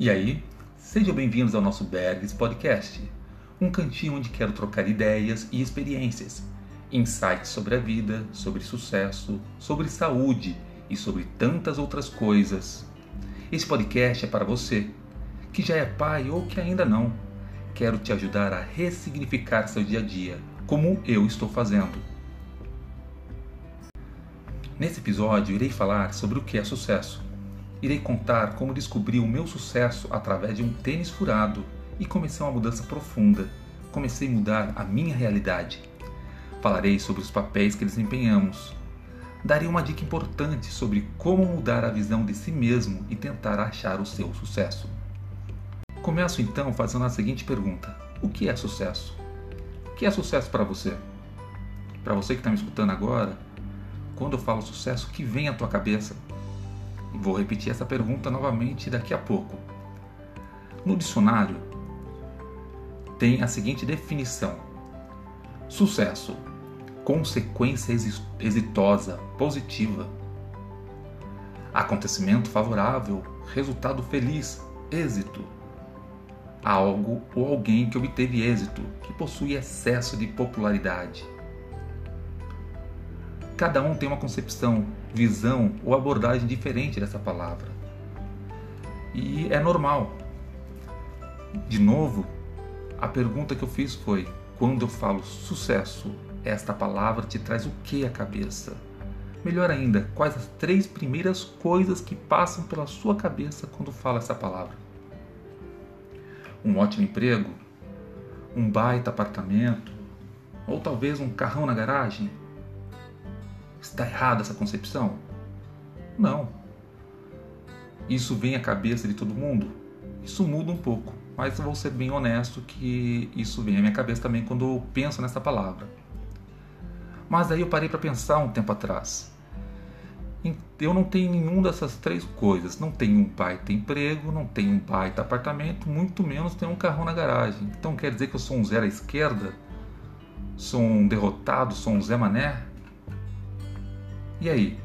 E aí, sejam bem-vindos ao nosso Bergs Podcast, um cantinho onde quero trocar ideias e experiências, insights sobre a vida, sobre sucesso, sobre saúde e sobre tantas outras coisas. Esse podcast é para você que já é pai ou que ainda não. Quero te ajudar a ressignificar seu dia a dia, como eu estou fazendo. Nesse episódio, irei falar sobre o que é sucesso Irei contar como descobri o meu sucesso através de um tênis furado e comecei uma mudança profunda. Comecei a mudar a minha realidade. Falarei sobre os papéis que desempenhamos. Darei uma dica importante sobre como mudar a visão de si mesmo e tentar achar o seu sucesso. Começo então fazendo a seguinte pergunta: O que é sucesso? O que é sucesso para você? Para você que está me escutando agora, quando eu falo sucesso, o que vem à tua cabeça? Vou repetir essa pergunta novamente daqui a pouco. No dicionário, tem a seguinte definição: sucesso, consequência exitosa, positiva, acontecimento favorável, resultado feliz, êxito. Algo ou alguém que obteve êxito, que possui excesso de popularidade, Cada um tem uma concepção, visão ou abordagem diferente dessa palavra. E é normal. De novo, a pergunta que eu fiz foi: quando eu falo sucesso, esta palavra te traz o que à cabeça? Melhor ainda, quais as três primeiras coisas que passam pela sua cabeça quando fala essa palavra? Um ótimo emprego? Um baita apartamento? Ou talvez um carrão na garagem? Está errada essa concepção? Não. Isso vem à cabeça de todo mundo? Isso muda um pouco, mas vou ser bem honesto que isso vem à minha cabeça também quando eu penso nessa palavra. Mas aí eu parei para pensar um tempo atrás. Eu não tenho nenhuma dessas três coisas. Não tenho um baita emprego, não tenho um baita apartamento, muito menos tenho um carro na garagem. Então quer dizer que eu sou um zero à esquerda? Sou um derrotado? Sou um Zé Mané? E aí?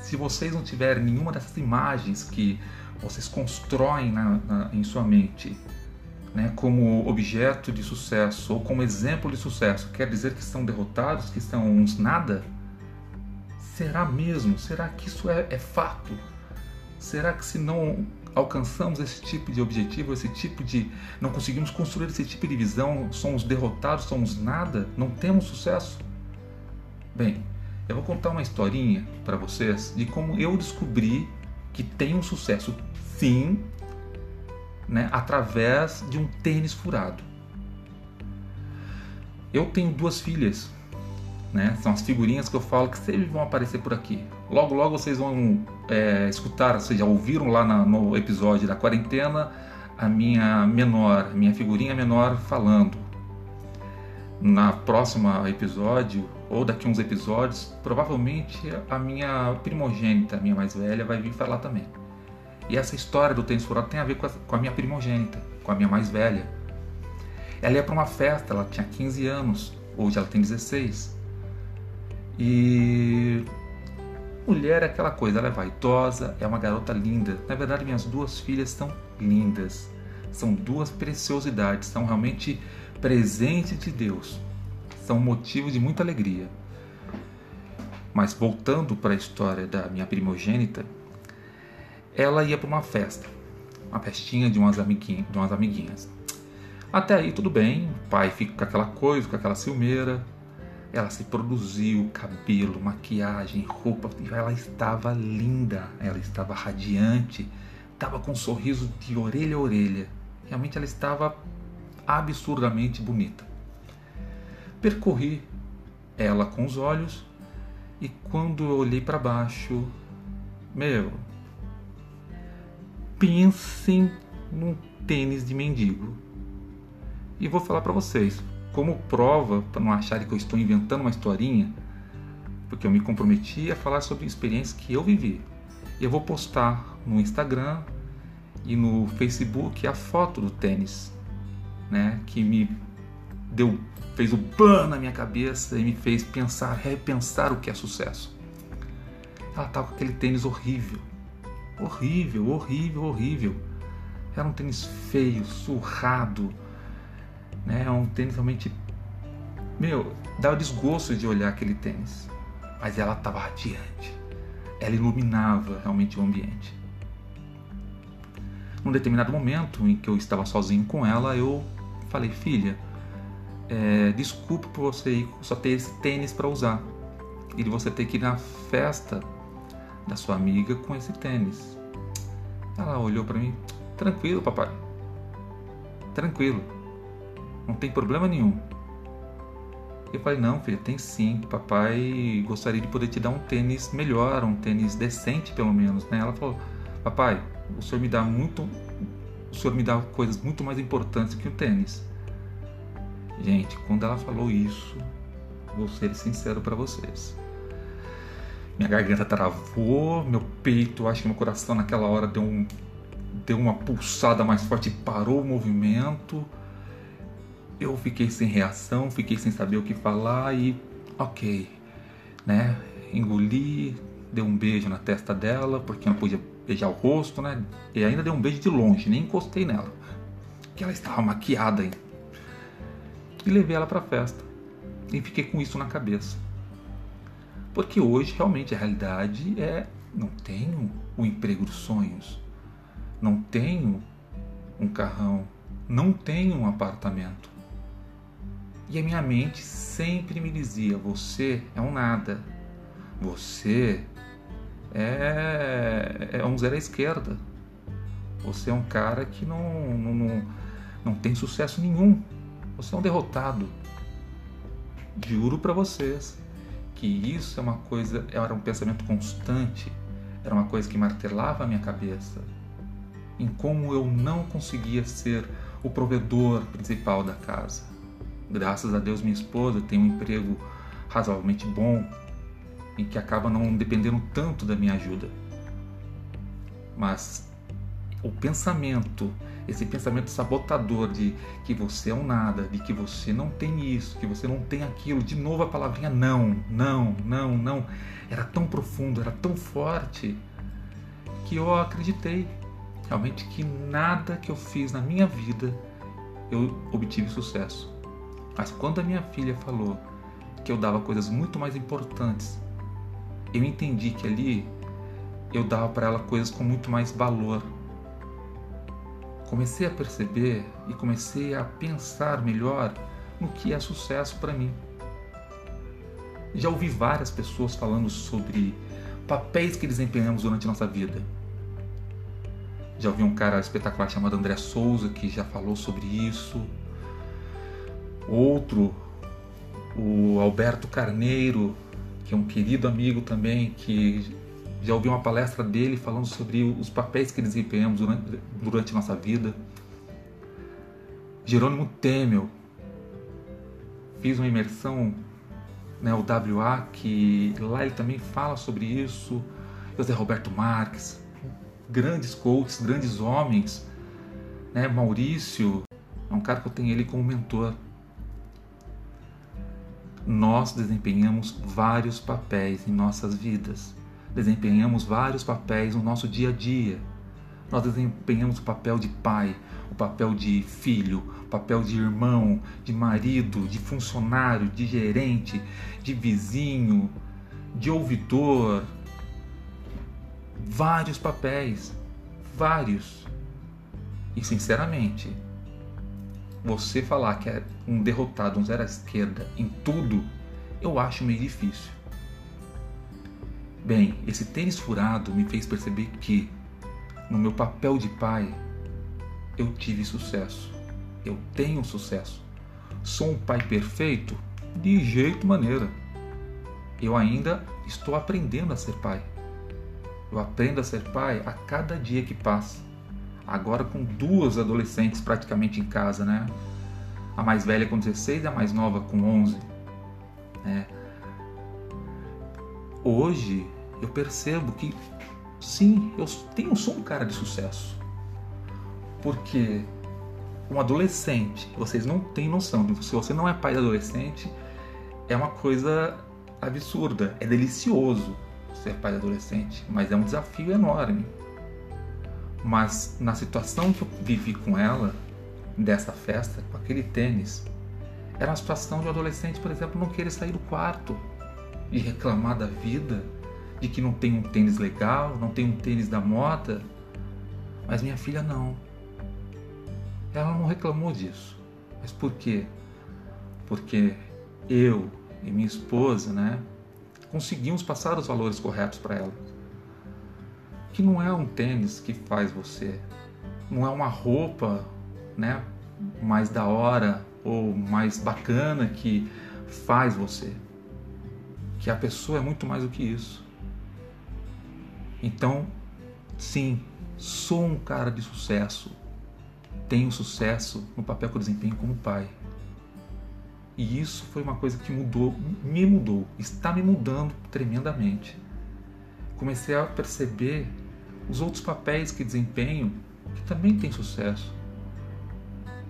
Se vocês não tiverem nenhuma dessas imagens que vocês constroem na, na, em sua mente né, como objeto de sucesso ou como exemplo de sucesso, quer dizer que são derrotados, que são uns nada? Será mesmo? Será que isso é, é fato? Será que se não alcançamos esse tipo de objetivo, esse tipo de. não conseguimos construir esse tipo de visão, somos derrotados, somos nada, não temos sucesso? Bem, eu vou contar uma historinha para vocês de como eu descobri que tem um sucesso sim, né, através de um tênis furado. Eu tenho duas filhas, né? São as figurinhas que eu falo que sempre vão aparecer por aqui. Logo, logo vocês vão é, escutar, vocês já ouviram lá na, no episódio da quarentena a minha menor, minha figurinha menor falando. Na próxima episódio ou daqui uns episódios, provavelmente a minha primogênita, a minha mais velha, vai vir falar também. E essa história do tênis furado tem a ver com a, com a minha primogênita, com a minha mais velha. Ela ia para uma festa, ela tinha 15 anos, hoje ela tem 16. E mulher é aquela coisa, ela é vaidosa, é uma garota linda. Na verdade, minhas duas filhas são lindas. São duas preciosidades, são realmente presentes de Deus são motivo de muita alegria. Mas voltando para a história da minha primogênita, ela ia para uma festa, uma festinha de umas, de umas amiguinhas. Até aí tudo bem, o pai fica com aquela coisa, com aquela ciumeira. Ela se produziu, cabelo, maquiagem, roupa, ela estava linda, ela estava radiante, estava com um sorriso de orelha a orelha. Realmente ela estava absurdamente bonita. Percorri ela com os olhos e quando eu olhei para baixo, meu, pensem num tênis de mendigo. E vou falar para vocês, como prova, para não acharem que eu estou inventando uma historinha, porque eu me comprometi a falar sobre experiências que eu vivi. Eu vou postar no Instagram e no Facebook a foto do tênis, né, que me deu fez o ban na minha cabeça e me fez pensar, repensar o que é sucesso. Ela estava com aquele tênis horrível. Horrível, horrível, horrível. Era um tênis feio, surrado, né? Um tênis realmente. Meu, dava desgosto de olhar aquele tênis. Mas ela estava radiante. Ela iluminava realmente o ambiente. Num determinado momento em que eu estava sozinho com ela, eu falei, filha, é, desculpe por você só ter esse tênis para usar e de você ter que ir na festa da sua amiga com esse tênis. Ela olhou para mim, tranquilo, papai, tranquilo, não tem problema nenhum. Eu falei, não, filha, tem sim. Papai gostaria de poder te dar um tênis melhor, um tênis decente, pelo menos. Né? Ela falou, papai, o senhor me dá muito. O senhor me dá coisas muito mais importantes que o tênis. Gente, quando ela falou isso, vou ser sincero para vocês. Minha garganta travou, meu peito, acho que meu coração naquela hora deu, um, deu uma pulsada mais forte parou o movimento. Eu fiquei sem reação, fiquei sem saber o que falar e ok, né? Engoli, dei um beijo na testa dela, porque não podia beijar o rosto, né? E ainda dei um beijo de longe, nem encostei nela, que ela estava maquiada ainda. E levei ela para a festa. E fiquei com isso na cabeça. Porque hoje realmente a realidade é não tenho o emprego dos sonhos, não tenho um carrão, não tenho um apartamento. E a minha mente sempre me dizia: você é um nada, você é, é um zero à esquerda, você é um cara que não, não, não, não tem sucesso nenhum, você é um derrotado. Juro para vocês que isso é uma coisa, era um pensamento constante, era uma coisa que martelava a minha cabeça em como eu não conseguia ser o provedor principal da casa. Graças a Deus, minha esposa tem um emprego razoavelmente bom e que acaba não dependendo tanto da minha ajuda. Mas o pensamento, esse pensamento sabotador de que você é um nada, de que você não tem isso, que você não tem aquilo, de novo a palavrinha não, não, não, não, era tão profundo, era tão forte que eu acreditei realmente que nada que eu fiz na minha vida eu obtive sucesso. Mas quando a minha filha falou que eu dava coisas muito mais importantes, eu entendi que ali eu dava para ela coisas com muito mais valor. Comecei a perceber e comecei a pensar melhor no que é sucesso para mim. Já ouvi várias pessoas falando sobre papéis que desempenhamos durante nossa vida. Já ouvi um cara espetacular chamado André Souza que já falou sobre isso. Outro, o Alberto Carneiro, que é um querido amigo também, que já ouvi uma palestra dele falando sobre os papéis que desempenhamos durante, durante nossa vida. Jerônimo Temel, fiz uma imersão, né, o WA, que lá ele também fala sobre isso. José Roberto Marques, grandes coaches, grandes homens, né, Maurício, é um cara que eu tenho ele como mentor nós desempenhamos vários papéis em nossas vidas. Desempenhamos vários papéis no nosso dia a dia. Nós desempenhamos o papel de pai, o papel de filho, o papel de irmão, de marido, de funcionário, de gerente, de vizinho, de ouvidor. Vários papéis, vários. E sinceramente, você falar que é um derrotado, um zero à esquerda em tudo, eu acho meio difícil. Bem, esse tênis furado me fez perceber que, no meu papel de pai, eu tive sucesso. Eu tenho sucesso. Sou um pai perfeito? De jeito maneira. Eu ainda estou aprendendo a ser pai. Eu aprendo a ser pai a cada dia que passa agora com duas adolescentes praticamente em casa, né? A mais velha com 16 e a mais nova com 11. Né? Hoje eu percebo que sim, eu tenho, sou um cara de sucesso. Porque um adolescente, vocês não têm noção, se você não é pai de adolescente, é uma coisa absurda, é delicioso ser pai de adolescente, mas é um desafio enorme. Mas na situação que eu vivi com ela, dessa festa, com aquele tênis, era uma situação de um adolescente, por exemplo, não querer sair do quarto e reclamar da vida, de que não tem um tênis legal, não tem um tênis da moda. Mas minha filha não. Ela não reclamou disso. Mas por quê? Porque eu e minha esposa, né, conseguimos passar os valores corretos para ela. Que não é um tênis que faz você, não é uma roupa, né, mais da hora ou mais bacana que faz você. Que a pessoa é muito mais do que isso. Então, sim, sou um cara de sucesso. Tenho sucesso no papel que eu desempenho como pai. E isso foi uma coisa que mudou, me mudou, está me mudando tremendamente. Comecei a perceber os outros papéis que desempenho que também têm sucesso.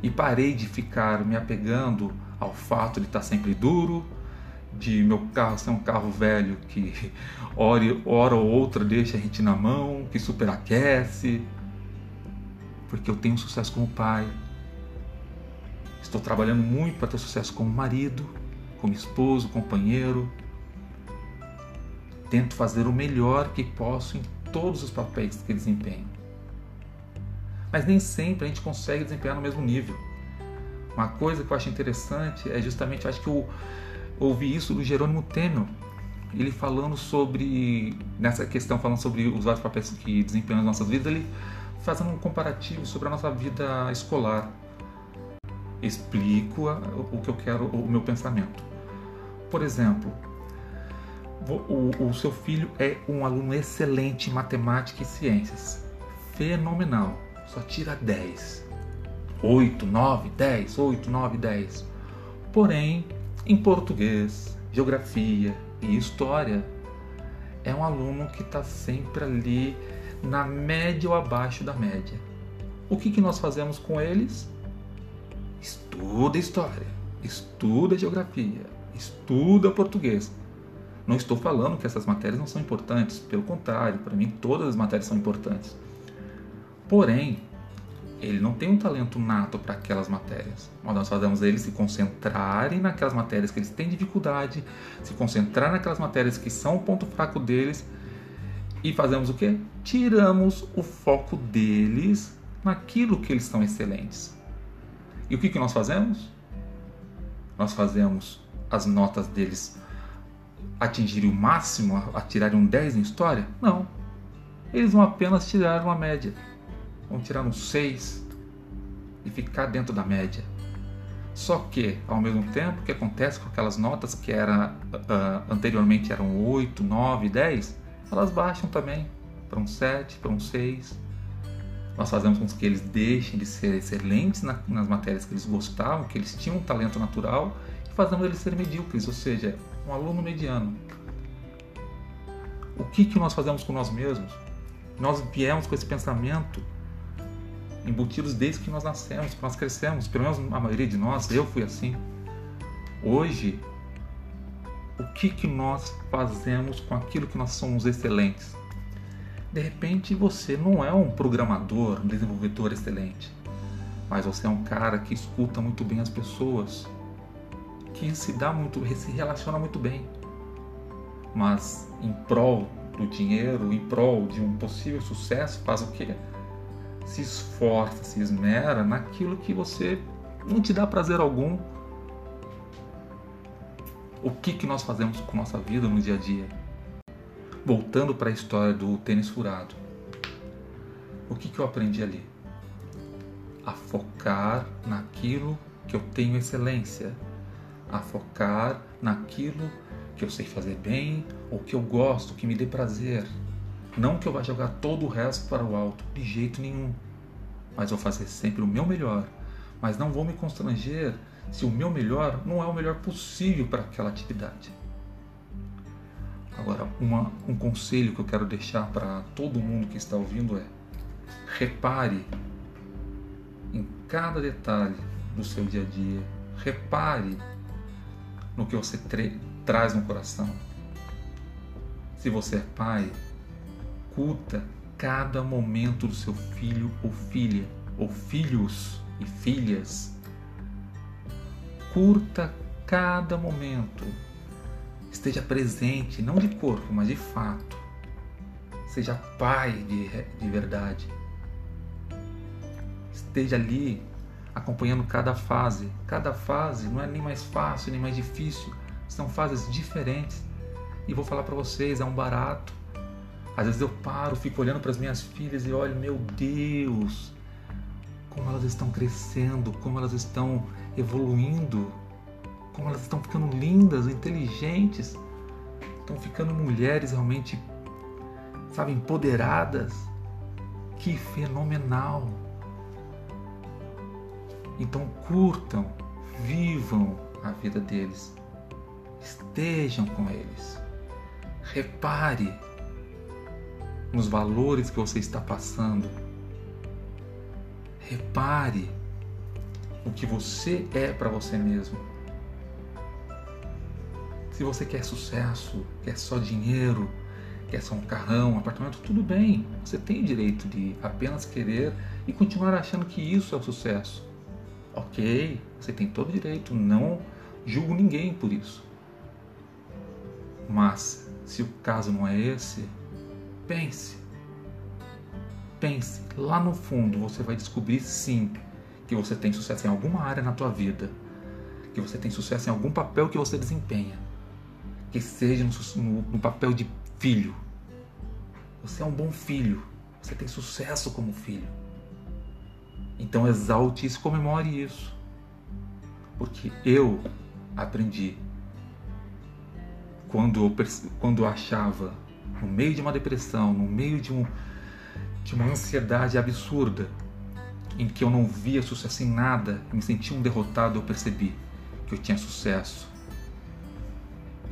E parei de ficar me apegando ao fato de estar sempre duro, de meu carro ser um carro velho que hora, hora ou outra deixa a gente na mão, que superaquece, porque eu tenho sucesso como pai, Estou trabalhando muito para ter sucesso como marido, como esposo, companheiro. Tento fazer o melhor que posso em todos os papéis que desempenho. Mas nem sempre a gente consegue desempenhar no mesmo nível. Uma coisa que eu acho interessante é justamente, eu acho que eu ouvi isso do Jerônimo Temer, ele falando sobre, nessa questão, falando sobre os vários papéis que desempenhamos nas nossas vidas, ele fazendo um comparativo sobre a nossa vida escolar explico o que eu quero, o meu pensamento. Por exemplo, o, o seu filho é um aluno excelente em matemática e ciências. Fenomenal. Só tira 10. 8, 9, 10, 8, 9, 10. Porém, em português, geografia e história, é um aluno que está sempre ali na média ou abaixo da média. O que, que nós fazemos com eles? Estuda história, estuda geografia, estuda português. Não estou falando que essas matérias não são importantes, pelo contrário, para mim todas as matérias são importantes. Porém, ele não tem um talento nato para aquelas matérias. Mas nós fazemos eles se concentrarem naquelas matérias que eles têm dificuldade, se concentrar naquelas matérias que são o ponto fraco deles e fazemos o que? Tiramos o foco deles naquilo que eles são excelentes. E o que, que nós fazemos? Nós fazemos as notas deles atingirem o máximo, a tirarem um 10 em história? Não. Eles vão apenas tirar uma média. Vão tirar um 6 e ficar dentro da média. Só que, ao mesmo tempo, o que acontece com aquelas notas que era, uh, anteriormente eram 8, 9, 10, elas baixam também para um 7, para um 6. Nós fazemos com que eles deixem de ser excelentes na, nas matérias que eles gostavam, que eles tinham um talento natural, e fazemos eles serem medíocres, ou seja, um aluno mediano. O que, que nós fazemos com nós mesmos? Nós viemos com esse pensamento embutidos desde que nós nascemos, que nós crescemos, pelo menos a maioria de nós, eu fui assim. Hoje, o que, que nós fazemos com aquilo que nós somos excelentes? De repente você não é um programador, um desenvolvedor excelente, mas você é um cara que escuta muito bem as pessoas, que se dá muito, se relaciona muito bem. Mas em prol do dinheiro, em prol de um possível sucesso, faz o quê? Se esforça, se esmera naquilo que você não te dá prazer algum. O que, que nós fazemos com nossa vida no dia a dia? Voltando para a história do tênis furado. O que, que eu aprendi ali? A focar naquilo que eu tenho excelência, a focar naquilo que eu sei fazer bem ou que eu gosto, que me dê prazer. Não que eu vá jogar todo o resto para o alto, de jeito nenhum. Mas vou fazer sempre o meu melhor. Mas não vou me constranger se o meu melhor não é o melhor possível para aquela atividade. Agora, uma, um conselho que eu quero deixar para todo mundo que está ouvindo é: repare em cada detalhe do seu dia a dia, repare no que você traz no coração. Se você é pai, curta cada momento do seu filho ou filha, ou filhos e filhas. Curta cada momento. Esteja presente, não de corpo, mas de fato. Seja pai de, de verdade. Esteja ali acompanhando cada fase. Cada fase não é nem mais fácil, nem mais difícil. São fases diferentes. E vou falar para vocês, é um barato. Às vezes eu paro, fico olhando para as minhas filhas e olho, meu Deus, como elas estão crescendo, como elas estão evoluindo, como elas estão ficando lindas, inteligentes, estão ficando mulheres realmente, sabe, empoderadas. Que fenomenal! Então curtam, vivam a vida deles, estejam com eles, repare nos valores que você está passando, repare o que você é para você mesmo. Se você quer sucesso, quer só dinheiro, quer só um carrão, um apartamento, tudo bem. Você tem o direito de apenas querer e continuar achando que isso é o sucesso. Ok, você tem todo o direito, não julgo ninguém por isso. Mas se o caso não é esse, pense. Pense, lá no fundo você vai descobrir sim que você tem sucesso em alguma área na tua vida, que você tem sucesso em algum papel que você desempenha, que seja no, no, no papel de filho. Você é um bom filho, você tem sucesso como filho. Então exalte isso, comemore isso. Porque eu aprendi quando eu, quando eu achava no meio de uma depressão, no meio de, um, de uma ansiedade absurda, em que eu não via sucesso em nada, me sentia um derrotado, eu percebi que eu tinha sucesso.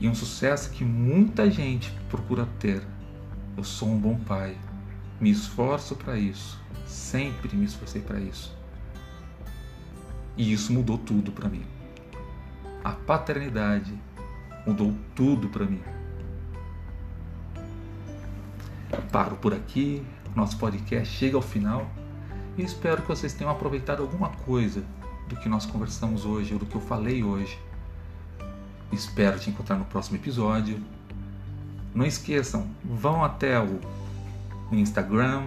E um sucesso que muita gente procura ter. Eu sou um bom pai, me esforço para isso, sempre me esforcei para isso. E isso mudou tudo para mim. A paternidade mudou tudo para mim. Paro por aqui, nosso podcast chega ao final e espero que vocês tenham aproveitado alguma coisa do que nós conversamos hoje ou do que eu falei hoje. Espero te encontrar no próximo episódio. Não esqueçam, vão até o Instagram,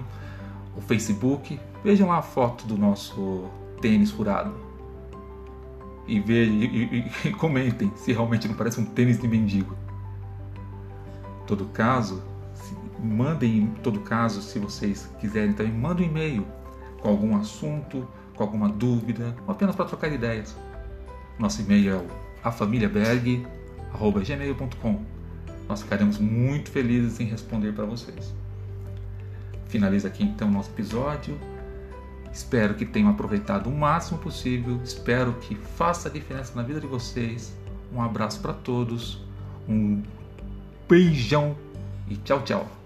o Facebook, vejam lá a foto do nosso tênis furado e, vejam, e, e, e comentem se realmente não parece um tênis de mendigo. Em todo caso, mandem em todo caso, se vocês quiserem também, mandem um e-mail com algum assunto, com alguma dúvida, ou apenas para trocar ideias. Nosso e-mail é o afamiliaberg.gmail.com Nós ficaremos muito felizes em responder para vocês. Finaliza aqui então o nosso episódio. Espero que tenham aproveitado o máximo possível. Espero que faça a diferença na vida de vocês. Um abraço para todos. Um beijão e tchau, tchau.